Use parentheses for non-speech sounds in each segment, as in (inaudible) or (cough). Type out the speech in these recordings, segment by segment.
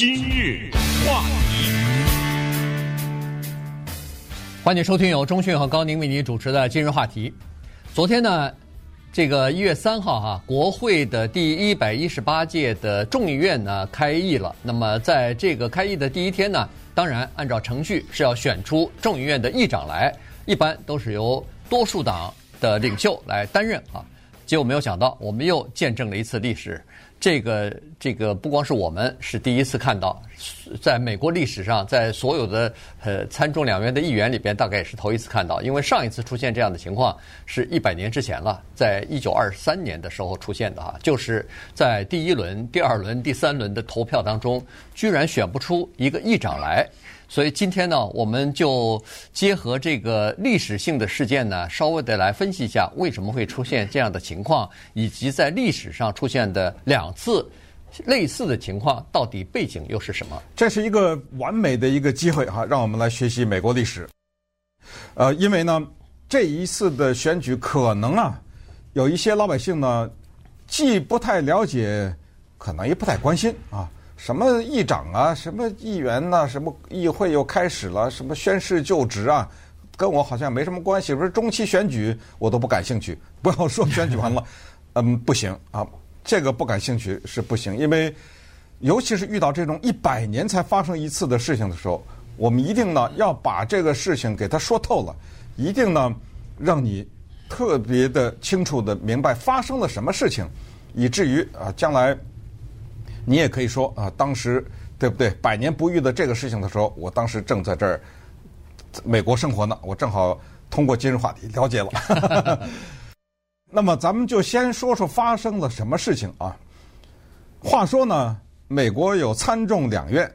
今日话题，欢迎收听由中讯和高宁为您主持的今日话题。昨天呢，这个一月三号哈、国会的第一百一十八届的众议院呢开议了。那么在这个开议的第一天呢，当然按照程序是要选出众议院的议长来，一般都是由多数党的领袖来担任啊。结果没有想到，我们又见证了一次历史。这个这个不光是我们是第一次看到，在美国历史上，在所有的呃参众两院的议员里边，大概也是头一次看到。因为上一次出现这样的情况是一百年之前了，在一九二三年的时候出现的哈，就是在第一轮、第二轮、第三轮的投票当中，居然选不出一个议长来。所以今天呢，我们就结合这个历史性的事件呢，稍微的来分析一下为什么会出现这样的情况，以及在历史上出现的两次类似的情况，到底背景又是什么？这是一个完美的一个机会哈，让我们来学习美国历史。呃，因为呢，这一次的选举可能啊，有一些老百姓呢，既不太了解，可能也不太关心啊。什么议长啊，什么议员呐、啊，什么议会又开始了，什么宣誓就职啊，跟我好像没什么关系。不是中期选举，我都不感兴趣。不要说选举完了，(laughs) 嗯，不行啊，这个不感兴趣是不行，因为尤其是遇到这种一百年才发生一次的事情的时候，我们一定呢要把这个事情给他说透了，一定呢让你特别的清楚的明白发生了什么事情，以至于啊将来。你也可以说啊，当时对不对？百年不遇的这个事情的时候，我当时正在这儿美国生活呢，我正好通过今日话题了解了。(laughs) 那么咱们就先说说发生了什么事情啊？话说呢，美国有参众两院，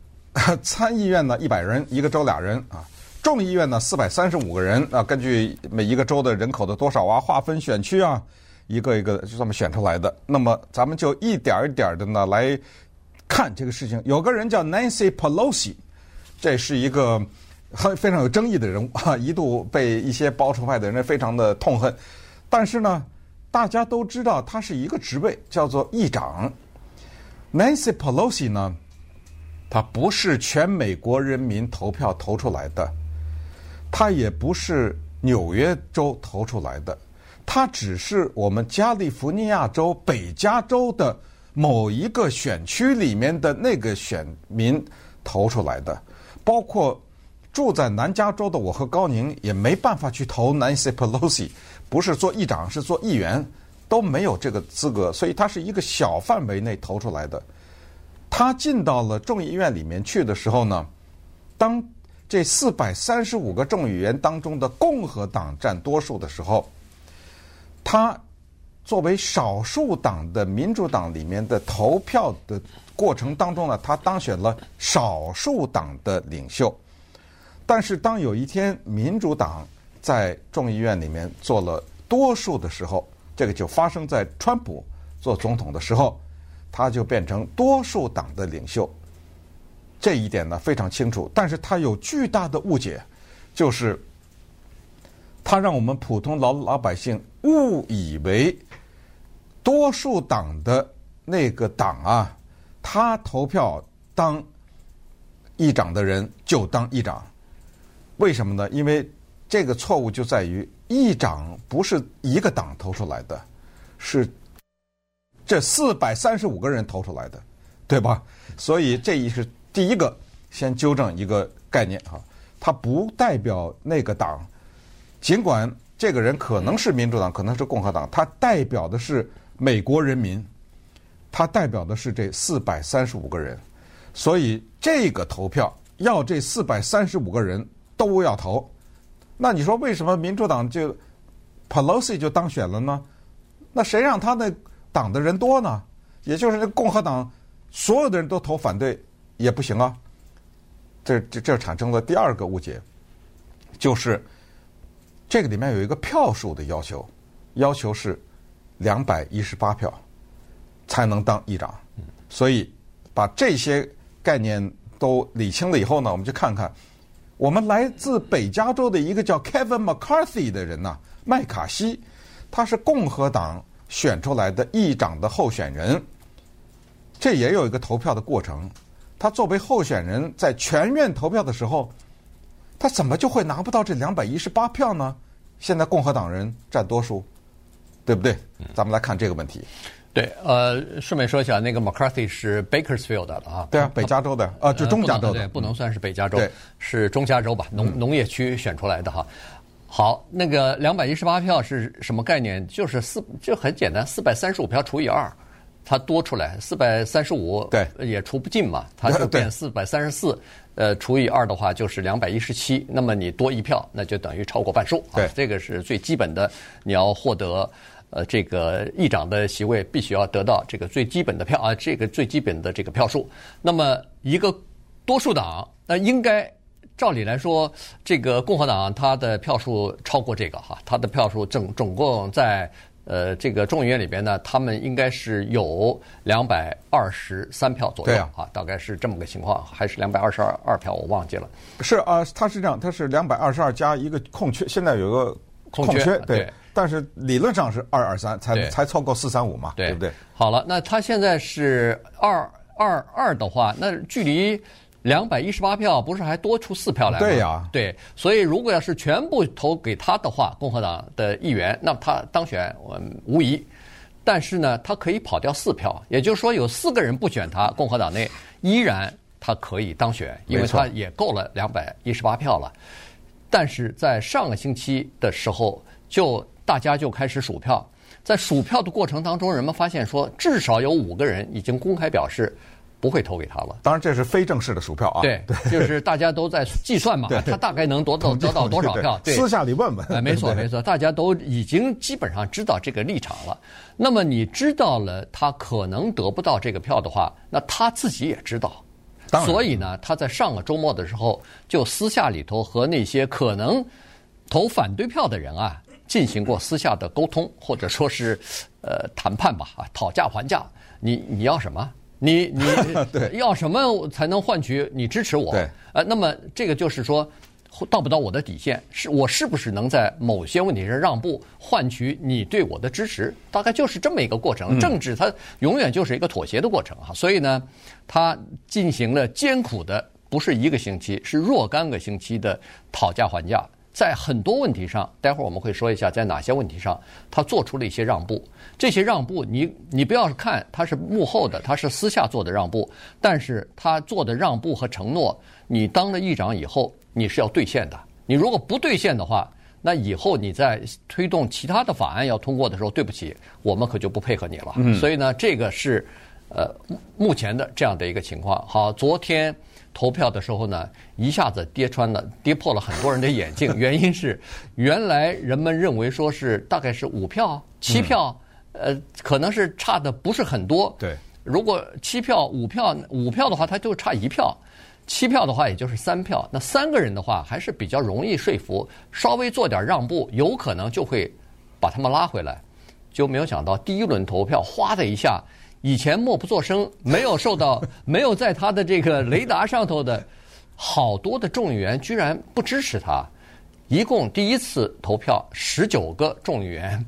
(laughs) 参议院呢一百人，一个州俩人啊；众议院呢四百三十五个人啊，根据每一个州的人口的多少啊，划分选区啊。一个一个的就这么选出来的，那么咱们就一点一点的呢来看这个事情。有个人叫 Nancy Pelosi，这是一个很非常有争议的人物 (laughs) 啊，一度被一些保守派的人非常的痛恨。但是呢，大家都知道他是一个职位，叫做议长。Nancy Pelosi 呢，他不是全美国人民投票投出来的，他也不是纽约州投出来的。他只是我们加利福尼亚州北加州的某一个选区里面的那个选民投出来的，包括住在南加州的我和高宁也没办法去投 Nancy Pelosi，不是做议长，是做议员，都没有这个资格，所以他是一个小范围内投出来的。他进到了众议院里面去的时候呢，当这四百三十五个众议员当中的共和党占多数的时候。他作为少数党的民主党里面的投票的过程当中呢，他当选了少数党的领袖。但是当有一天民主党在众议院里面做了多数的时候，这个就发生在川普做总统的时候，他就变成多数党的领袖。这一点呢非常清楚，但是他有巨大的误解，就是。他让我们普通老老百姓误以为多数党的那个党啊，他投票当议长的人就当议长。为什么呢？因为这个错误就在于议长不是一个党投出来的，是这四百三十五个人投出来的，对吧？所以这一是第一个，先纠正一个概念啊，它不代表那个党。尽管这个人可能是民主党，可能是共和党，他代表的是美国人民，他代表的是这四百三十五个人，所以这个投票要这四百三十五个人都要投。那你说为什么民主党就 Pelosi 就当选了呢？那谁让他那党的人多呢？也就是这共和党所有的人都投反对也不行啊。这这这产生了第二个误解，就是。这个里面有一个票数的要求，要求是两百一十八票才能当议长。所以把这些概念都理清了以后呢，我们就看看我们来自北加州的一个叫 Kevin McCarthy 的人呐，麦卡锡，他是共和党选出来的议长的候选人。这也有一个投票的过程。他作为候选人，在全院投票的时候，他怎么就会拿不到这两百一十八票呢？现在共和党人占多数，对不对？咱们来看这个问题。对，呃，顺便说一下，那个 McCarthy 是 Bakersfield 的啊，对啊，北加州的，呃，就中加州的，对，不能算是北加州，对，是中加州吧，农农业区选出来的哈。好，那个两百一十八票是什么概念？就是四，就很简单，四百三十五票除以二，它多出来四百三十五，对，也除不尽嘛，(laughs) 它就变四百三十四，呃，除以二的话就是两百一十七，那么你多一票，那就等于超过半数，对，这个是最基本的，你要获得。呃，这个议长的席位必须要得到这个最基本的票啊，这个最基本的这个票数。那么一个多数党，那应该照理来说，这个共和党他的票数超过这个哈，他的票数总总共在呃这个众议院里边呢，他们应该是有两百二十三票左右啊，啊，大概是这么个情况，还是两百二十二二票，我忘记了。是啊，他是这样，他是两百二十二加一个空缺，现在有个空缺，空缺对。对但是理论上是二二三才才凑够四三五嘛，对，对不对？好了，那他现在是二二二的话，那距离两百一十八票不是还多出四票来吗？对呀、啊，对。所以如果要是全部投给他的话，共和党的议员，那么他当选我无疑。但是呢，他可以跑掉四票，也就是说有四个人不选他，共和党内依然他可以当选，因为他也够了两百一十八票了。但是在上个星期的时候就。大家就开始数票，在数票的过程当中，人们发现说，至少有五个人已经公开表示不会投给他了。当然，这是非正式的数票啊。对，就是大家都在计算嘛，他大概能得到得到多少票？对，私下里问问。哎，没错没错，大家都已经基本上知道这个立场了。那么你知道了他可能得不到这个票的话，那他自己也知道。所以呢，他在上个周末的时候就私下里头和那些可能投反对票的人啊。进行过私下的沟通，或者说是，呃，谈判吧，啊，讨价还价。你你要什么？你 (laughs) 你要什么才能换取你支持我？对，呃，那么这个就是说，到不到我的底线？是我是不是能在某些问题上让步，换取你对我的支持？大概就是这么一个过程。政治它永远就是一个妥协的过程啊。所以呢，他进行了艰苦的，不是一个星期，是若干个星期的讨价还价。在很多问题上，待会儿我们会说一下，在哪些问题上他做出了一些让步。这些让步你，你你不要看他是幕后的，他是私下做的让步，但是他做的让步和承诺，你当了议长以后，你是要兑现的。你如果不兑现的话，那以后你在推动其他的法案要通过的时候，对不起，我们可就不配合你了。嗯。所以呢，这个是呃目前的这样的一个情况。好，昨天。投票的时候呢，一下子跌穿了，跌破了很多人的眼镜。(laughs) 原因是，原来人们认为说是大概是五票、七票，呃，可能是差的不是很多。对，如果七票、五票、五票的话，它就差一票；七票的话，也就是三票。那三个人的话，还是比较容易说服，稍微做点让步，有可能就会把他们拉回来。就没有想到第一轮投票，哗的一下。以前默不作声，没有受到，(laughs) 没有在他的这个雷达上头的好多的众议员居然不支持他，一共第一次投票十九个众议员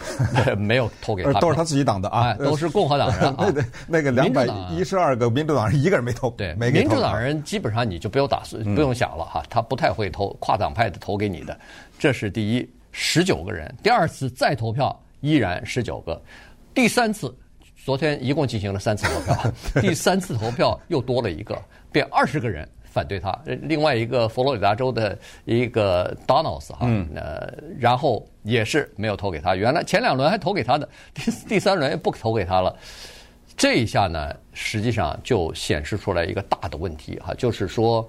(laughs) 没有投给他，(laughs) 都是他自己党的啊，都是共和党人啊。那个两百一十二个民主党人一个人没投，对，民主党人基本上你就不用打算，不用想了哈，他不太会投跨党派的投给你的，这是第一，十九个人，第二次再投票依然十九个，第三次。昨天一共进行了三次投票，(laughs) 第三次投票又多了一个，变二十个人反对他。另外一个佛罗里达州的一个 Donalds 哈，呃，然后也是没有投给他。原来前两轮还投给他的，第第三轮不投给他了。这一下呢，实际上就显示出来一个大的问题哈，就是说，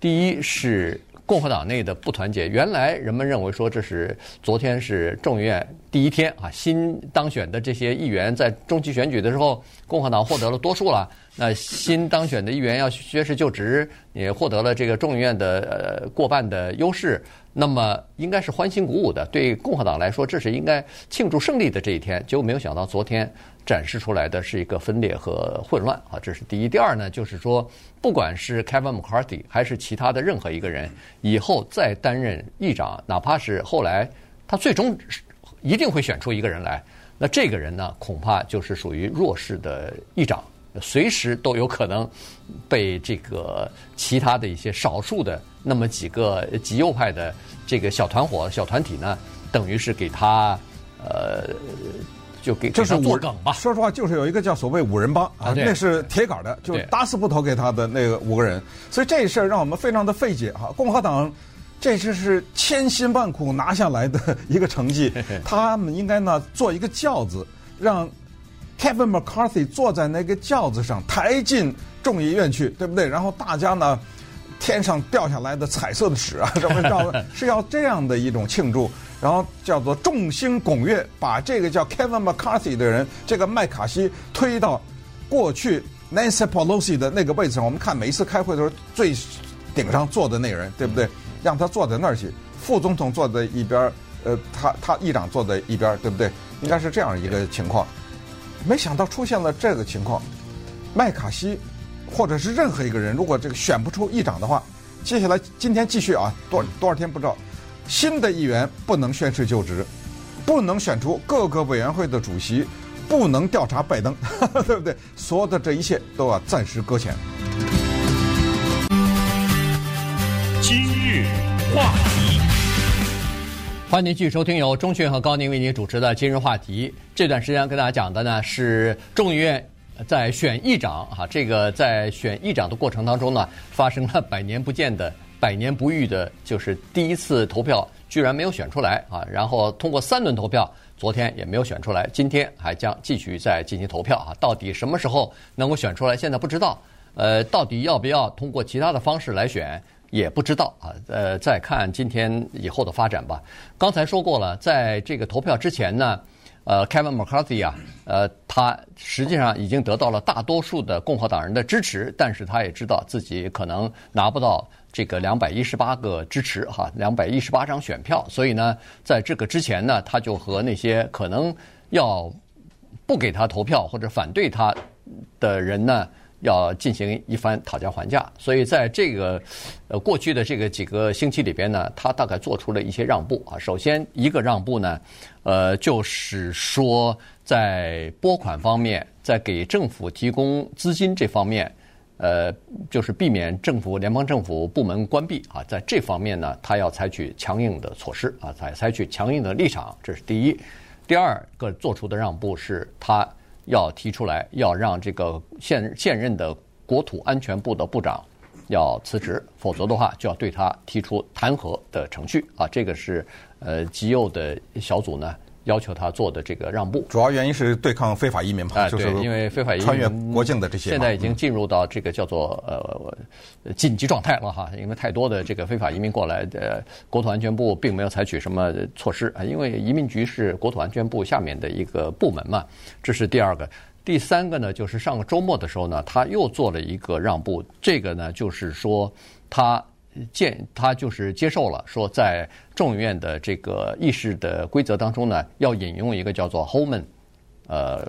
第一是。共和党内的不团结，原来人们认为说这是昨天是众议院第一天啊，新当选的这些议员在中期选举的时候，共和党获得了多数了。那新当选的议员要宣誓就职，也获得了这个众议院的呃过半的优势，那么应该是欢欣鼓舞的。对共和党来说，这是应该庆祝胜利的这一天。结果没有想到，昨天展示出来的是一个分裂和混乱啊，这是第一。第二呢，就是说。不管是 Kevin (laughs) McCarthy 还是其他的任何一个人，以后再担任议长，哪怕是后来他最终一定会选出一个人来，那这个人呢，恐怕就是属于弱势的议长，随时都有可能被这个其他的一些少数的那么几个极右派的这个小团伙、小团体呢，等于是给他呃，就给就是做梗吧。说实话，就是有一个叫所谓五人帮啊，那是铁杆的，就打死不投给他的那个五个人。所以这事儿让我们非常的费解哈。共和党这次是千辛万苦拿下来的一个成绩，(laughs) 他们应该呢做一个轿子，让 Kevin McCarthy 坐在那个轿子上抬进众议院去，对不对？然后大家呢，天上掉下来的彩色的纸啊，什么叫是要这样的一种庆祝。然后叫做众星拱月，把这个叫 Kevin McCarthy 的人，这个麦卡锡推到过去 Nancy Pelosi 的那个位置上。我们看每一次开会的时候，最顶上坐的那个人，对不对？让他坐在那儿去，副总统坐在一边，呃，他他议长坐在一边，对不对？应该是这样一个情况。没想到出现了这个情况，麦卡锡或者是任何一个人，如果这个选不出议长的话，接下来今天继续啊，多多少天不知道。新的议员不能宣誓就职，不能选出各个委员会的主席，不能调查拜登，(laughs) 对不对？所有的这一切都要暂时搁浅。今日话题，欢迎您继续收听由钟迅和高宁为您主持的《今日话题》。这段时间跟大家讲的呢是众议院在选议长啊，这个在选议长的过程当中呢，发生了百年不见的。百年不遇的，就是第一次投票居然没有选出来啊！然后通过三轮投票，昨天也没有选出来，今天还将继续再进行投票啊！到底什么时候能够选出来？现在不知道。呃，到底要不要通过其他的方式来选，也不知道啊！呃，再看今天以后的发展吧。刚才说过了，在这个投票之前呢，呃，Kevin McCarthy 啊，呃，他实际上已经得到了大多数的共和党人的支持，但是他也知道自己可能拿不到。这个两百一十八个支持哈，两百一十八张选票，所以呢，在这个之前呢，他就和那些可能要不给他投票或者反对他的人呢，要进行一番讨价还价。所以在这个呃过去的这个几个星期里边呢，他大概做出了一些让步啊。首先一个让步呢，呃，就是说在拨款方面，在给政府提供资金这方面。呃，就是避免政府联邦政府部门关闭啊，在这方面呢，他要采取强硬的措施啊，采采取强硬的立场，这是第一。第二个做出的让步是，他要提出来要让这个现现任的国土安全部的部长要辞职，否则的话就要对他提出弹劾的程序啊。这个是呃极右的小组呢。要求他做的这个让步，主要原因是对抗非法移民嘛？哎，对，因为非法移民穿越国境的这些，现在已经进入到这个叫做呃紧急状态了哈。因为太多的这个非法移民过来，呃，国土安全部并没有采取什么措施啊。因为移民局是国土安全部下面的一个部门嘛。这是第二个，第三个呢，就是上个周末的时候呢，他又做了一个让步。这个呢，就是说他。见他就是接受了，说在众议院的这个议事的规则当中呢，要引用一个叫做 Holman 呃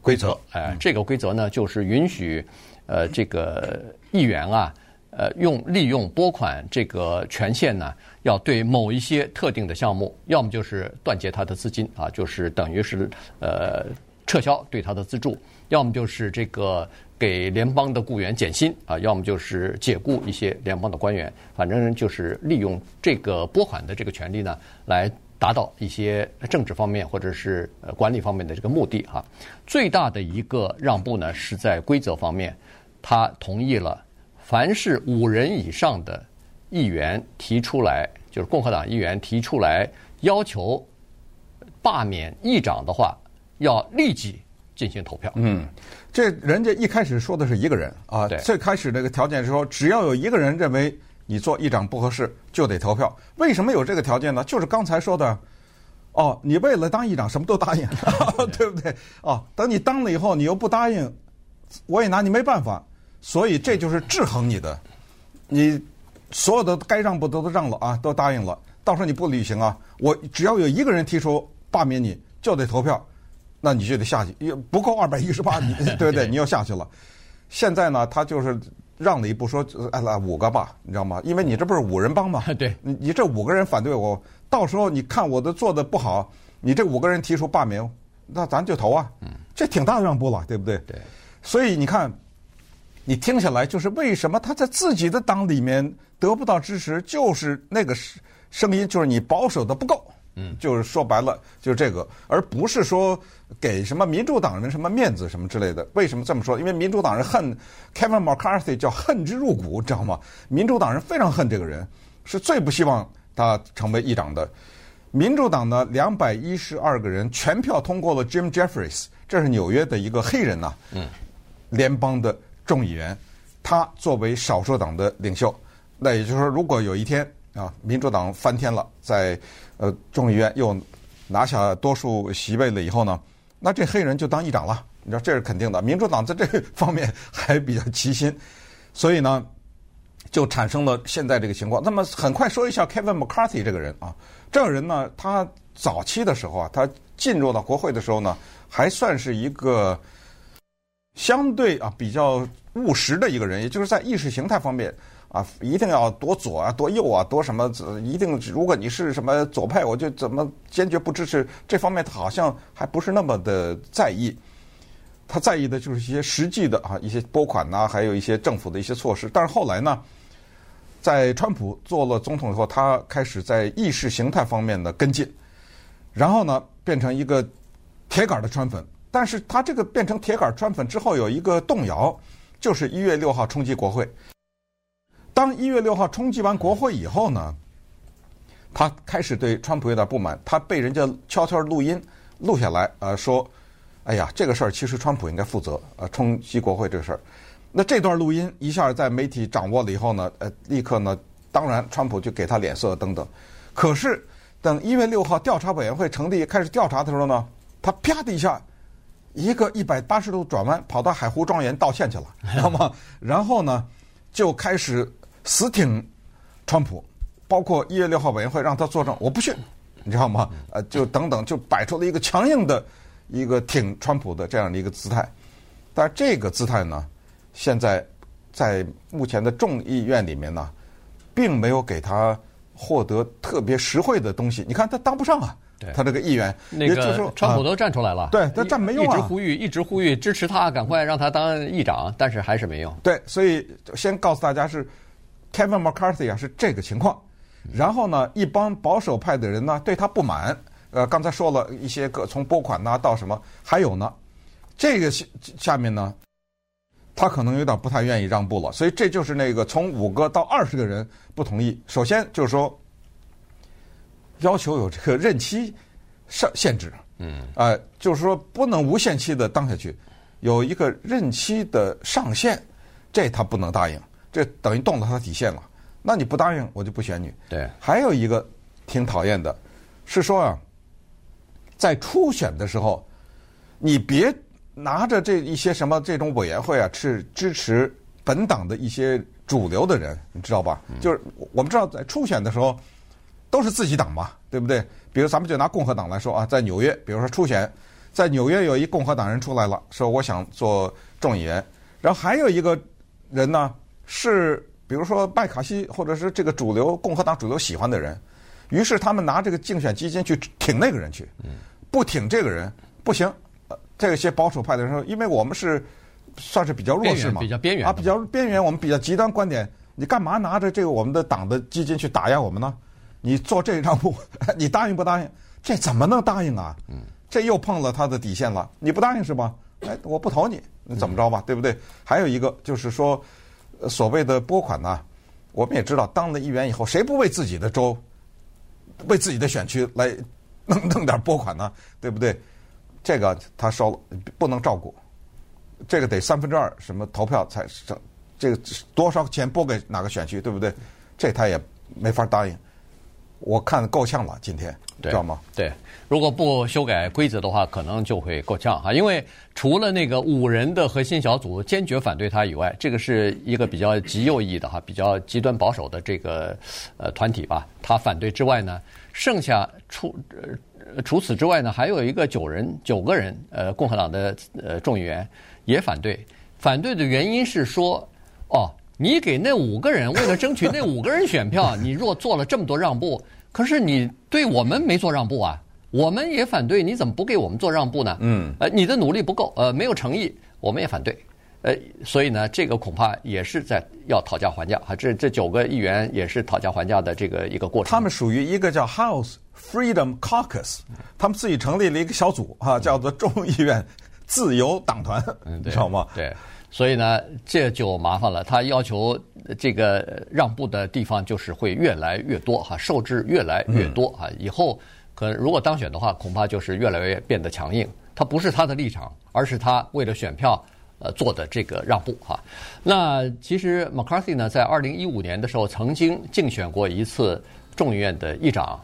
规则，哎，这个规则呢就是允许呃这个议员啊，呃用利用拨款这个权限呢，要对某一些特定的项目，要么就是断绝他的资金啊，就是等于是呃撤销对他的资助，要么就是这个。给联邦的雇员减薪啊，要么就是解雇一些联邦的官员，反正就是利用这个拨款的这个权利呢，来达到一些政治方面或者是管理方面的这个目的哈。最大的一个让步呢，是在规则方面，他同意了，凡是五人以上的议员提出来，就是共和党议员提出来要求罢免议长的话，要立即进行投票。嗯。这人家一开始说的是一个人啊，最开始这个条件是说，只要有一个人认为你做议长不合适，就得投票。为什么有这个条件呢？就是刚才说的，哦，你为了当议长什么都答应，(laughs) 对不对？哦，等你当了以后，你又不答应，我也拿你没办法。所以这就是制衡你的，你所有的该让步都都让了啊，都答应了。到时候你不履行啊，我只要有一个人提出罢免你，就得投票。那你就得下去，也不够二百一十八，(laughs) 你对不对？你又下去了。现在呢，他就是让了一步，说哎来五个吧，你知道吗？因为你这不是五人帮吗？(laughs) 对，你你这五个人反对我，到时候你看我的做的不好，你这五个人提出罢免，那咱就投啊。嗯，这挺大的让步了，对不对？对。所以你看，你听下来就是为什么他在自己的党里面得不到支持，就是那个声声音，就是你保守的不够。嗯，就是说白了就是这个，而不是说给什么民主党人什么面子什么之类的。为什么这么说？因为民主党人恨 Kevin McCarthy，叫恨之入骨，知道吗？民主党人非常恨这个人，是最不希望他成为议长的。民主党呢，两百一十二个人全票通过了 Jim Jeffries，这是纽约的一个黑人呐，嗯，联邦的众议员，他作为少数党的领袖，那也就是说，如果有一天啊，民主党翻天了，在呃，众议院又拿下多数席位了以后呢，那这黑人就当议长了。你知道这是肯定的。民主党在这 (laughs) 方面还比较齐心，所以呢，就产生了现在这个情况。那么很快说一下 Kevin McCarthy 这个人啊，这个人呢，他早期的时候啊，他进入到国会的时候呢，还算是一个相对啊比较务实的一个人，也就是在意识形态方面。啊，一定要多左啊，多右啊，多什么？一定，如果你是什么左派，我就怎么坚决不支持。这方面他好像还不是那么的在意。他在意的就是一些实际的啊，一些拨款呐，还有一些政府的一些措施。但是后来呢，在川普做了总统以后，他开始在意识形态方面的跟进，然后呢，变成一个铁杆的川粉。但是他这个变成铁杆川粉之后，有一个动摇，就是一月六号冲击国会。当一月六号冲击完国会以后呢，他开始对川普有点不满，他被人家悄悄录音录下来，呃，说：“哎呀，这个事儿其实川普应该负责，呃，冲击国会这个事儿。”那这段录音一下在媒体掌握了以后呢，呃，立刻呢，当然川普就给他脸色等等。可是等一月六号调查委员会成立开始调查的时候呢，他啪的一下，一个一百八十度转弯，跑到海湖庄园道歉去了，知道吗？然后呢，就开始。死挺川普，包括一月六号委员会让他作证，我不去，你知道吗？呃，就等等，就摆出了一个强硬的一个挺川普的这样的一个姿态。但是这个姿态呢，现在在目前的众议院里面呢，并没有给他获得特别实惠的东西。你看他当不上啊，对他这个议员，那个川普都站出来了，啊、对他站没用啊，一直呼吁，一直呼吁支持他，赶快让他当议长，但是还是没用。对，所以先告诉大家是。Kevin McCarthy 啊，是这个情况，然后呢，一帮保守派的人呢对他不满，呃，刚才说了一些个从拨款呐到什么，还有呢，这个下下面呢，他可能有点不太愿意让步了，所以这就是那个从五个到二十个人不同意。首先就是说，要求有这个任期上限制，嗯，呃，就是说不能无限期的当下去，有一个任期的上限，这他不能答应。这等于动了他的底线了，那你不答应，我就不选你。对，还有一个挺讨厌的，是说啊，在初选的时候，你别拿着这一些什么这种委员会啊，去支持本党的一些主流的人，你知道吧？嗯、就是我们知道，在初选的时候都是自己党嘛，对不对？比如咱们就拿共和党来说啊，在纽约，比如说初选，在纽约有一共和党人出来了，说我想做众议员，然后还有一个人呢。是，比如说麦卡锡，或者是这个主流共和党主流喜欢的人，于是他们拿这个竞选基金去挺那个人去，不挺这个人不行。这些保守派的人说，因为我们是算是比较弱势嘛，比较边缘啊，比较边缘，我们比较极端观点，你干嘛拿着这个我们的党的基金去打压我们呢？你做这一让步，(laughs) 你答应不答应？这怎么能答应啊？这又碰了他的底线了。你不答应是吧？哎，我不投你，你怎么着吧？对不对？还有一个就是说。所谓的拨款呢，我们也知道，当了议员以后，谁不为自己的州、为自己的选区来弄弄点拨款呢？对不对？这个他收了，不能照顾，这个得三分之二什么投票才这这个多少钱拨给哪个选区，对不对？这他也没法答应。我看够呛了，今天知道吗？对，如果不修改规则的话，可能就会够呛哈。因为除了那个五人的核心小组坚决反对他以外，这个是一个比较极右翼的哈，比较极端保守的这个呃团体吧。他反对之外呢，剩下除呃除此之外呢，还有一个九人九个人呃共和党的呃众议员也反对。反对的原因是说，哦。你给那五个人，为了争取那五个人选票，你若做了这么多让步，可是你对我们没做让步啊，我们也反对，你怎么不给我们做让步呢？嗯，呃，你的努力不够，呃，没有诚意，我们也反对。呃，所以呢，这个恐怕也是在要讨价还价啊。这这九个议员也是讨价还价的这个一个过程。他们属于一个叫 House Freedom Caucus，他们自己成立了一个小组啊，叫做众议院自由党团，你知道吗？对，所以呢，这就麻烦了。他要求这个让步的地方就是会越来越多哈，受制越来越多啊。以后可能如果当选的话，恐怕就是越来越变得强硬。他不是他的立场，而是他为了选票。呃，做的这个让步哈，那其实 McCarthy 呢，在二零一五年的时候曾经竞选过一次众议院的议长，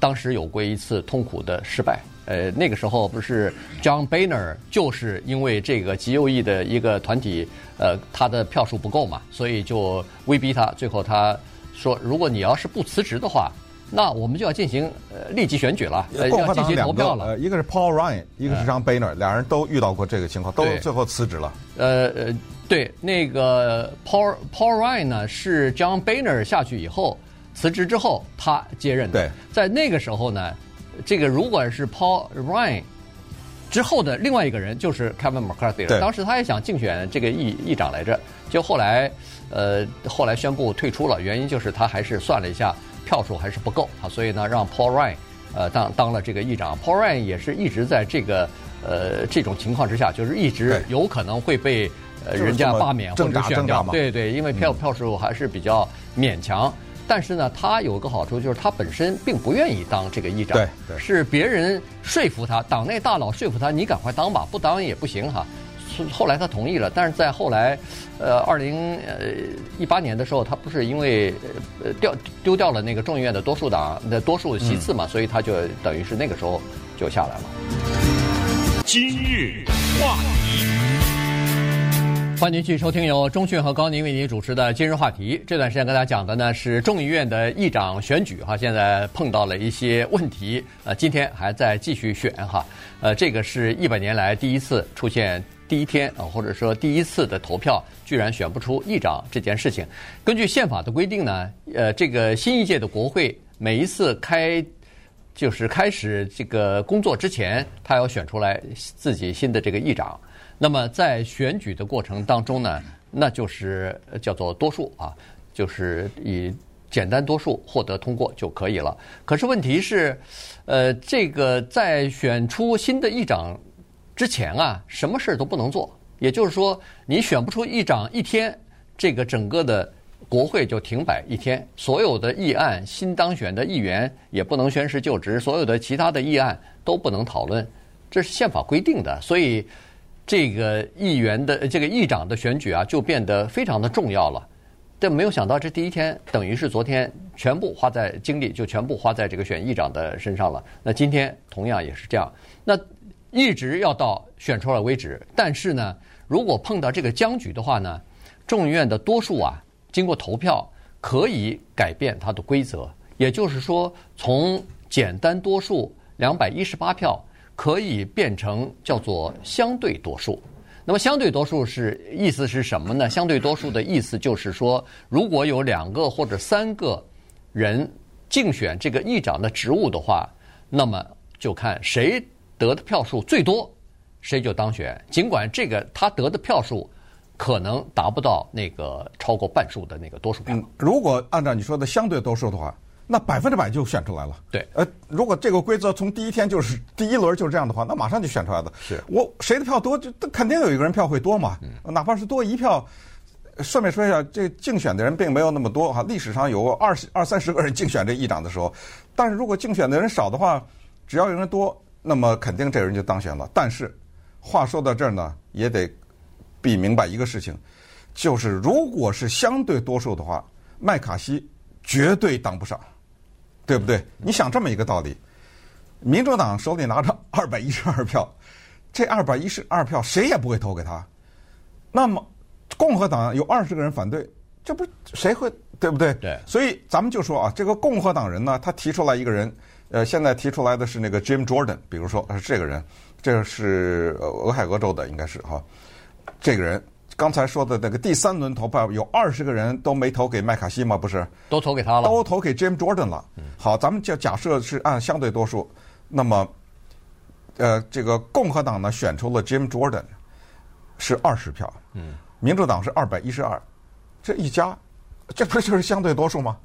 当时有过一次痛苦的失败。呃，那个时候不是 John Boehner 就是因为这个极右翼的一个团体，呃，他的票数不够嘛，所以就威逼他，最后他说，如果你要是不辞职的话。那我们就要进行呃立即选举了，共和党要进行投票了。呃，一个是 Paul Ryan，一个是 John Boehner，两人都遇到过这个情况，都最后辞职了。呃呃，对，那个 Paul Paul Ryan 呢是 John Boehner 下去以后辞职之后他接任的。对，在那个时候呢，这个如果是 Paul Ryan 之后的另外一个人就是 Kevin McCarthy 了。当时他也想竞选这个议议长来着，就后来呃后来宣布退出了，原因就是他还是算了一下。票数还是不够啊，所以呢，让 Paul Ryan 呃当当了这个议长。Paul Ryan 也是一直在这个呃这种情况之下，就是一直有可能会被呃人家罢免或者选掉。对对，因为票票数还是比较勉强。但是呢，他有个好处就是他本身并不愿意当这个议长，对，是别人说服他，党内大佬说服他，你赶快当吧，不当也不行哈。后来他同意了，但是在后来，呃，二零呃一八年的时候，他不是因为呃掉丢掉了那个众议院的多数党的多数席次嘛，所以他就等于是那个时候就下来了。今日话题，欢迎继续收听由中讯和高宁为您主持的今日话题。这段时间跟大家讲的呢是众议院的议长选举哈，现在碰到了一些问题，呃，今天还在继续选哈，呃，这个是一百年来第一次出现。第一天啊，或者说第一次的投票，居然选不出议长这件事情。根据宪法的规定呢，呃，这个新一届的国会每一次开就是开始这个工作之前，他要选出来自己新的这个议长。那么在选举的过程当中呢，那就是叫做多数啊，就是以简单多数获得通过就可以了。可是问题是，呃，这个在选出新的议长。之前啊，什么事都不能做，也就是说，你选不出议长一天，这个整个的国会就停摆一天，所有的议案，新当选的议员也不能宣誓就职，所有的其他的议案都不能讨论，这是宪法规定的。所以，这个议员的这个议长的选举啊，就变得非常的重要了。但没有想到，这第一天等于是昨天全部花在精力，就全部花在这个选议长的身上了。那今天同样也是这样。那一直要到选出来为止，但是呢，如果碰到这个僵局的话呢，众议院的多数啊，经过投票可以改变它的规则，也就是说，从简单多数两百一十八票可以变成叫做相对多数。那么相对多数是意思是什么呢？相对多数的意思就是说，如果有两个或者三个人竞选这个议长的职务的话，那么就看谁。得的票数最多，谁就当选。尽管这个他得的票数可能达不到那个超过半数的那个多数票。嗯，如果按照你说的相对多数的话，那百分之百就选出来了。对，呃，如果这个规则从第一天就是第一轮就是这样的话，那马上就选出来的。是我谁的票多，就肯定有一个人票会多嘛。嗯，哪怕是多一票，顺便说一下，这竞选的人并没有那么多哈。历史上有二十二三十个人竞选这议长的时候，但是如果竞选的人少的话，只要有人多。那么肯定这人就当选了，但是话说到这儿呢，也得比明白一个事情，就是如果是相对多数的话，麦卡锡绝对当不上，对不对？你想这么一个道理，民主党手里拿着二百一十二票，这二百一十二票谁也不会投给他，那么共和党有二十个人反对，这不是谁会对不对？对。所以咱们就说啊，这个共和党人呢，他提出来一个人。呃，现在提出来的是那个 Jim Jordan，比如说是这个人，这个是俄亥俄州的，应该是哈。这个人刚才说的那个第三轮投票有二十个人都没投给麦卡锡吗？不是，都投给他了，都投给 Jim Jordan 了。好，咱们就假设是按相对多数，那么呃，这个共和党呢选出了 Jim Jordan，是二十票，嗯，民主党是二百一十二，这一加，这不就是相对多数吗？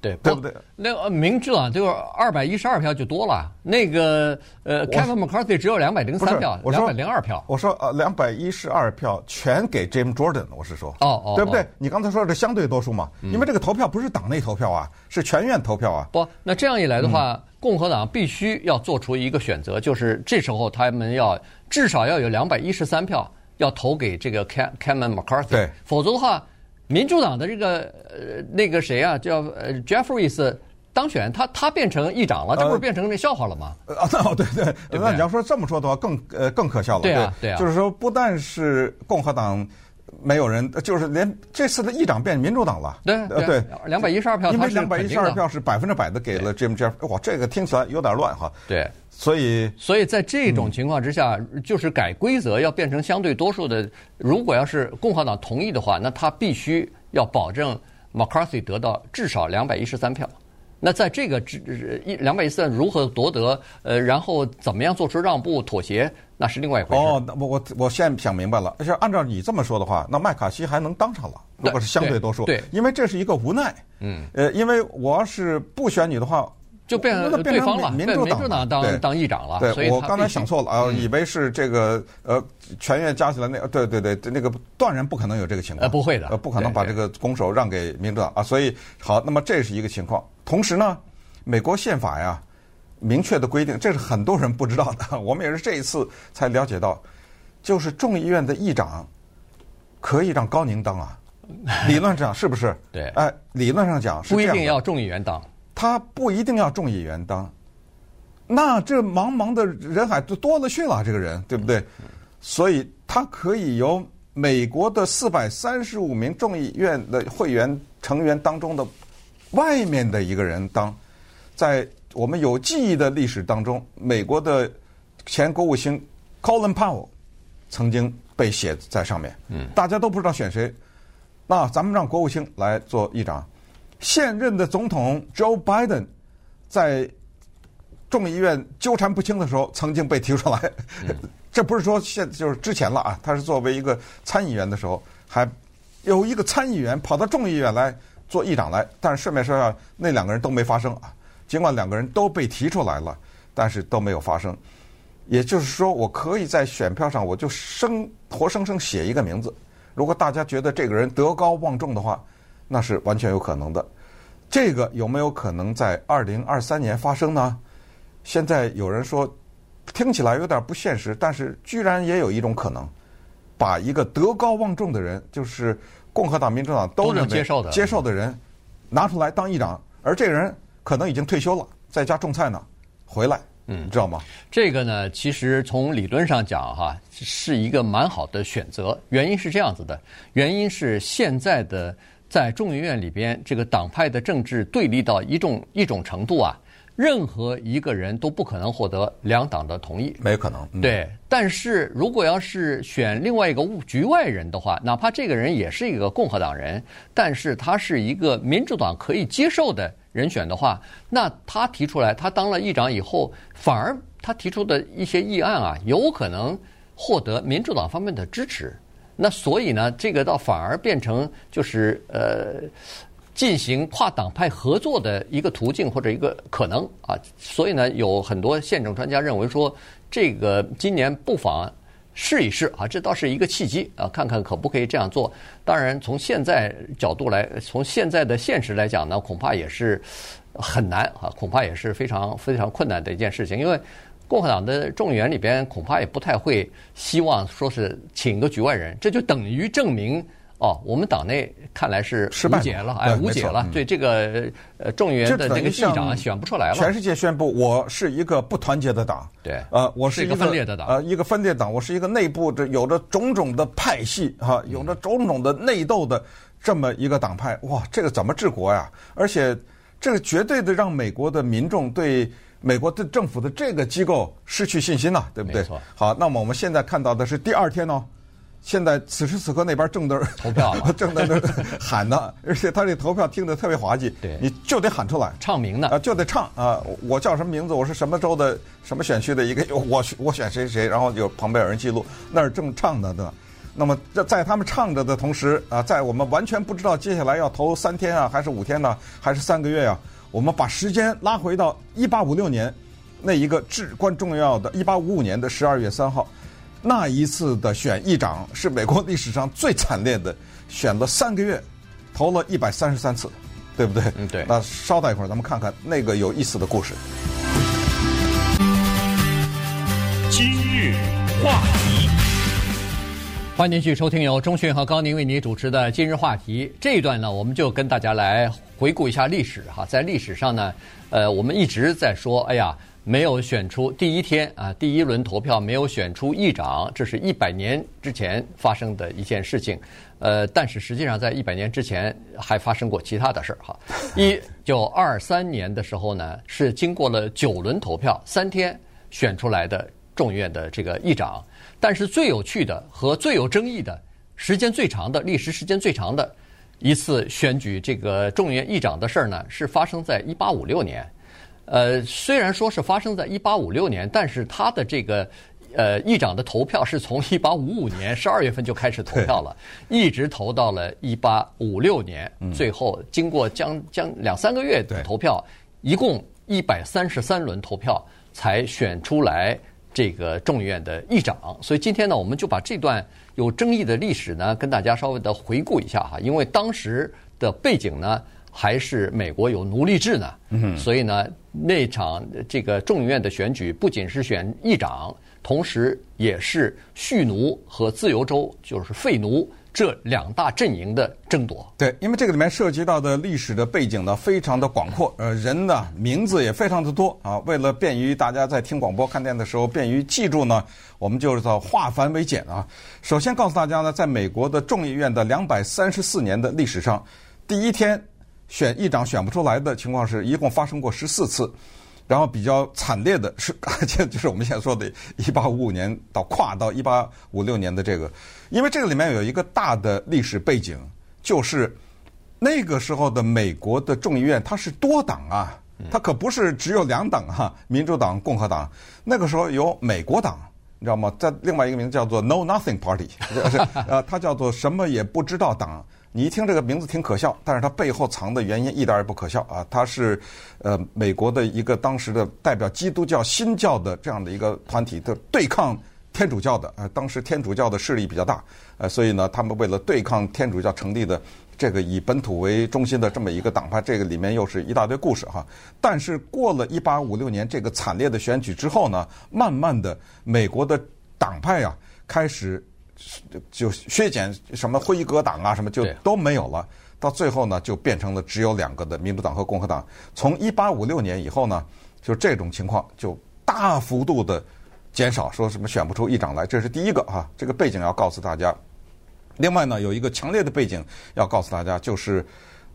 对，对不对？那个民主党就二百一十二票就多了，那个呃，Kevin McCarthy 只有两百零三票，两百零二票。我说呃，两百一十二票全给 Jim Jordan，我是说，哦哦，对不对？你刚才说的是相对多数嘛？因为这个投票不是党内投票啊，是全院投票啊。不，那这样一来的话，共和党必须要做出一个选择，就是这时候他们要至少要有两百一十三票要投给这个 Kevin McCarthy，对，否则的话。民主党的这个呃那个谁啊，叫呃 Jeffries 当选，他他变成议长了，这不是变成那笑话了吗？啊，那对对，那你要说这么说的话，更呃更可笑了。对啊，对啊，就是说，不但是共和党没有人，就是连这次的议长变民主党了。对对，两百一十二票，因为两百一十二票是百分之百的给了 Jim Jeffries。哇，这个听起来有点乱哈。对。所以，所以在这种情况之下，嗯、就是改规则要变成相对多数的。如果要是共和党同意的话，那他必须要保证 McCarthy 得到至少两百一十三票。那在这个一两百一十三如何夺得？呃，然后怎么样做出让步妥协，那是另外一回事。哦，我我我现在想明白了。而且按照你这么说的话，那麦卡锡还能当上了？如果是相对多数，对，对，因为这是一个无奈。嗯。呃，因为我要是不选你的话。就变成对方了，民主党当当议长了。对，我刚才想错了啊，以为是这个呃，全院加起来那，对对对，那个断然不可能有这个情况。呃，不会的，呃，不可能把这个拱手让给民主党啊。所以好，那么这是一个情况。同时呢，美国宪法呀，明确的规定，这是很多人不知道的，(laughs) 我们也是这一次才了解到，就是众议院的议长可以让高宁当啊。理论上是不是？对。哎，理论上讲是不一定要众议员当。他不一定要众议员当，那这茫茫的人海就多了去了，这个人对不对？所以他可以由美国的四百三十五名众议院的会员成员当中的外面的一个人当。在我们有记忆的历史当中，美国的前国务卿 Colin Powell 曾经被写在上面。嗯，大家都不知道选谁，那咱们让国务卿来做议长。现任的总统 Joe Biden 在众议院纠缠不清的时候，曾经被提出来。这不是说现就是之前了啊，他是作为一个参议员的时候，还有一个参议员跑到众议院来做议长来。但是顺便说一下，那两个人都没发生啊。尽管两个人都被提出来了，但是都没有发生。也就是说，我可以在选票上，我就生活生生写一个名字。如果大家觉得这个人德高望重的话。那是完全有可能的，这个有没有可能在二零二三年发生呢？现在有人说，听起来有点不现实，但是居然也有一种可能，把一个德高望重的人，就是共和党、民主党都认为接受的接受的人，拿出来当议长，而这个人可能已经退休了，在家种菜呢，回来。嗯，你知道吗？这个呢，其实从理论上讲，哈，是一个蛮好的选择。原因是这样子的，原因是现在的在众议院里边，这个党派的政治对立到一种一种程度啊，任何一个人都不可能获得两党的同意，没可能。嗯、对，但是如果要是选另外一个局外人的话，哪怕这个人也是一个共和党人，但是他是一个民主党可以接受的。人选的话，那他提出来，他当了议长以后，反而他提出的一些议案啊，有可能获得民主党方面的支持。那所以呢，这个倒反而变成就是呃，进行跨党派合作的一个途径或者一个可能啊。所以呢，有很多宪政专家认为说，这个今年不妨。试一试啊，这倒是一个契机啊，看看可不可以这样做。当然，从现在角度来，从现在的现实来讲呢，恐怕也是很难啊，恐怕也是非常非常困难的一件事情。因为共和党的众议员里边恐怕也不太会希望说是请个局外人，这就等于证明。哦，我们党内看来是无解了，哎，无解了。对这个呃众议员的这个议长选不出来了。全世界宣布我是一个不团结的党。对，呃，我是一个分裂的党。呃，一个分裂党，我是一个内部的有着种种的派系哈，有着种种的内斗的这么一个党派。哇，这个怎么治国呀？而且这个绝对的让美国的民众对美国的政府的这个机构失去信心呐，对不对？好，那么我们现在看到的是第二天呢。现在此时此刻那边正在投票了 (laughs) 正在那儿喊呢，而且他这投票听得特别滑稽，对你就得喊出来，唱名呢啊，就得唱啊，我叫什么名字，我是什么州的什么选区的一个，(laughs) 我我选谁谁，然后有旁边有人记录，那儿正唱的呢。那么在在他们唱着的同时啊，在我们完全不知道接下来要投三天啊，还是五天呢，还是三个月呀、啊，我们把时间拉回到一八五六年那一个至关重要的一八五五年的十二月三号。那一次的选议长是美国历史上最惨烈的，选了三个月，投了一百三十三次，对不对？嗯，对。那稍待一会儿，咱们看看那个有意思的故事。今日话题，欢迎继续收听由中讯和高宁为您主持的《今日话题》这一段呢，我们就跟大家来回顾一下历史哈。在历史上呢，呃，我们一直在说，哎呀。没有选出第一天啊，第一轮投票没有选出议长，这是一百年之前发生的一件事情。呃，但是实际上在一百年之前还发生过其他的事儿哈。(laughs) 一九二三年的时候呢，是经过了九轮投票，三天选出来的众议院的这个议长。但是最有趣的和最有争议的、时间最长的、历时时间最长的一次选举这个众议院议长的事儿呢，是发生在一八五六年。呃，虽然说是发生在一八五六年，但是他的这个呃议长的投票是从 (laughs) 一八五五年十二月份就开始投票了，一直投到了一八五六年，最后经过将将两三个月的投票，一共一百三十三轮投票才选出来这个众议院的议长。所以今天呢，我们就把这段有争议的历史呢，跟大家稍微的回顾一下哈，因为当时的背景呢。还是美国有奴隶制呢，嗯，所以呢，那场这个众议院的选举不仅是选议长，同时也是蓄奴和自由州，就是废奴这两大阵营的争夺。对，因为这个里面涉及到的历史的背景呢，非常的广阔，呃，人的名字也非常的多啊。为了便于大家在听广播、看电的时候便于记住呢，我们就是在化繁为简啊。首先告诉大家呢，在美国的众议院的两百三十四年的历史上，第一天。选议长选不出来的情况是一共发生过十四次，然后比较惨烈的 (laughs) 是，就就是我们现在说的1855年到跨到1856年的这个，因为这个里面有一个大的历史背景，就是那个时候的美国的众议院它是多党啊，它可不是只有两党哈，民主党、共和党，那个时候有美国党，你知道吗？在另外一个名字叫做 Know Nothing Party，(laughs) 呃，它叫做什么也不知道党。你一听这个名字挺可笑，但是它背后藏的原因一点也不可笑啊！它是呃美国的一个当时的代表基督教新教的这样的一个团体的对抗天主教的，呃，当时天主教的势力比较大，呃，所以呢，他们为了对抗天主教成立的这个以本土为中心的这么一个党派，这个里面又是一大堆故事哈。但是过了一八五六年这个惨烈的选举之后呢，慢慢的美国的党派啊开始。就削减什么辉格党啊，什么就都没有了。到最后呢，就变成了只有两个的民主党和共和党。从一八五六年以后呢，就这种情况就大幅度的减少，说什么选不出议长来，这是第一个啊。这个背景要告诉大家。另外呢，有一个强烈的背景要告诉大家，就是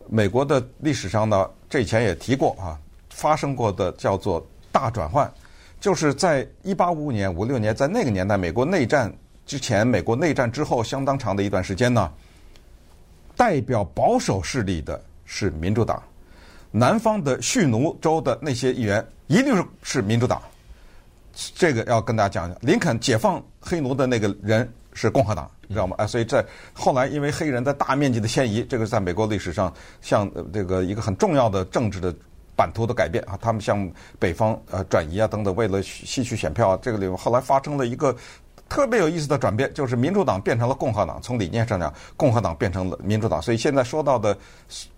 美国的历史上呢，这以前也提过啊，发生过的叫做大转换，就是在一八五五年、五六年，在那个年代，美国内战。之前，美国内战之后相当长的一段时间呢，代表保守势力的是民主党，南方的蓄奴州的那些议员一定是是民主党。这个要跟大家讲讲，林肯解放黑奴的那个人是共和党，你知道吗？哎，所以在后来因为黑人的大面积的迁移，这个在美国历史上像这个一个很重要的政治的版图的改变啊，他们向北方呃转移啊等等，为了吸取选票啊，这个里面后来发生了一个。特别有意思的转变，就是民主党变成了共和党。从理念上讲，共和党变成了民主党，所以现在说到的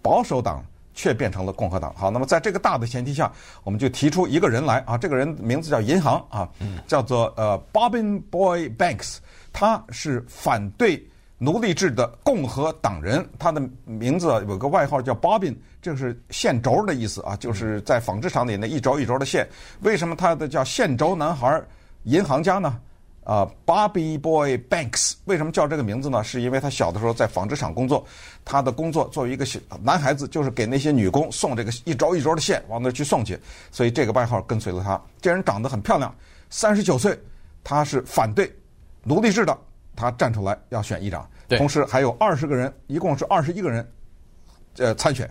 保守党却变成了共和党。好，那么在这个大的前提下，我们就提出一个人来啊，这个人名字叫银行啊，叫做呃 Bobbin Boy Banks，他是反对奴隶制的共和党人。他的名字有个外号叫 Bobbin，这是线轴的意思啊，就是在纺织厂里那一轴一轴的线。为什么他的叫线轴男孩银行家呢？啊，Bobby Boy Banks 为什么叫这个名字呢？是因为他小的时候在纺织厂工作，他的工作作为一个小男孩子，就是给那些女工送这个一轴一轴的线往那儿去送去，所以这个外号跟随了他。这人长得很漂亮，三十九岁，他是反对奴隶制的，他站出来要选议长，对同时还有二十个人，一共是二十一个人，呃，参选。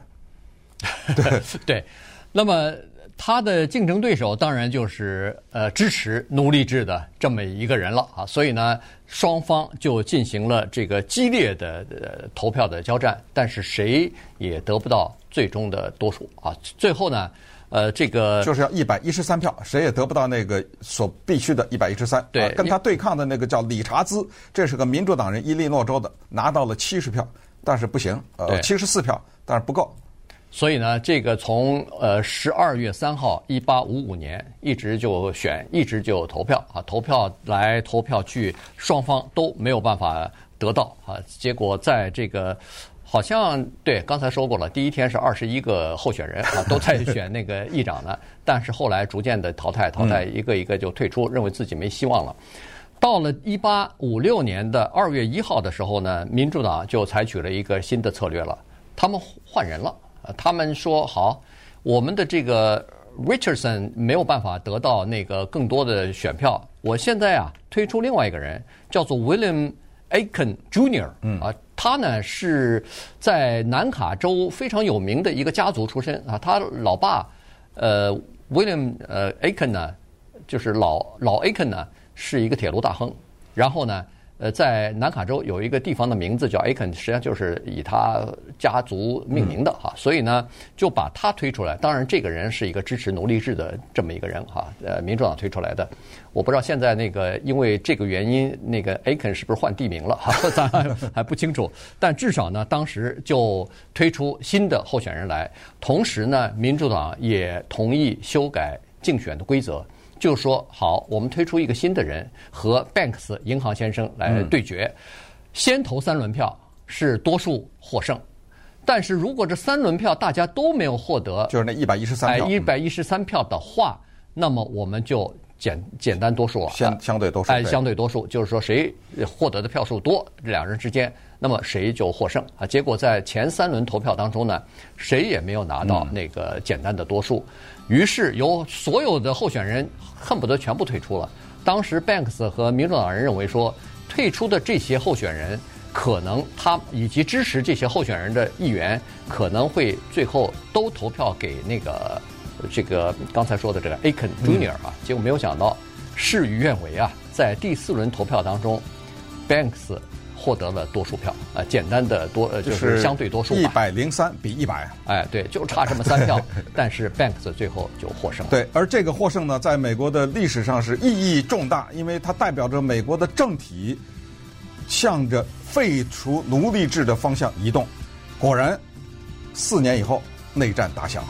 对 (laughs) 对，那么他的竞争对手当然就是呃支持奴隶制的这么一个人了啊，所以呢，双方就进行了这个激烈的呃投票的交战，但是谁也得不到最终的多数啊，最后呢。呃，这个就是要一百一十三票，谁也得不到那个所必须的一百一十三。对、啊，跟他对抗的那个叫理查兹，这是个民主党人，伊利诺州的，拿到了七十票，但是不行，呃，七十四票，但是不够。所以呢，这个从呃十二月三号一八五五年一直就选，一直就投票啊，投票来投票去，双方都没有办法得到啊，结果在这个。好像对，刚才说过了，第一天是二十一个候选人啊，(laughs) 都在选那个议长呢。但是后来逐渐的淘汰，淘汰一个一个就退出，认为自己没希望了。到了一八五六年的二月一号的时候呢，民主党就采取了一个新的策略了，他们换人了。他们说好，我们的这个 Richardson 没有办法得到那个更多的选票，我现在啊推出另外一个人，叫做 William Aiken Jr. 啊。他呢是在南卡州非常有名的一个家族出身啊，他老爸呃 William 呃 Aiken 呢，就是老老 Aiken 呢是一个铁路大亨，然后呢。呃，在南卡州有一个地方的名字叫 Aiken，实际上就是以他家族命名的哈，所以呢就把他推出来。当然，这个人是一个支持奴隶制的这么一个人哈，呃，民主党推出来的。我不知道现在那个因为这个原因，那个 Aiken 是不是换地名了哈，(laughs) 咱还还不清楚。但至少呢，当时就推出新的候选人来，同时呢，民主党也同意修改竞选的规则。就说好，我们推出一个新的人和 Banks 银行先生来对决，先投三轮票是多数获胜，但是如果这三轮票大家都没有获得，就是那一百一十三票，一百一十三票的话，那么我们就简简单多数了，相相对多数，哎，相对多数就是说谁获得的票数多，这两人之间，那么谁就获胜啊。结果在前三轮投票当中呢，谁也没有拿到那个简单的多数。于是，由所有的候选人恨不得全部退出了。当时，Banks 和民主党人认为说，退出的这些候选人，可能他以及支持这些候选人的议员，可能会最后都投票给那个这个刚才说的这个 Aiken Jr. 啊。结果没有想到，事与愿违啊，在第四轮投票当中，Banks。获得了多数票啊，简单的多呃，就是相对多数，一百零三比一百，哎，对，就差这么三票，(laughs) 但是 Banks 最后就获胜了。对，而这个获胜呢，在美国的历史上是意义重大，因为它代表着美国的政体向着废除奴隶制的方向移动。果然，四年以后，内战打响。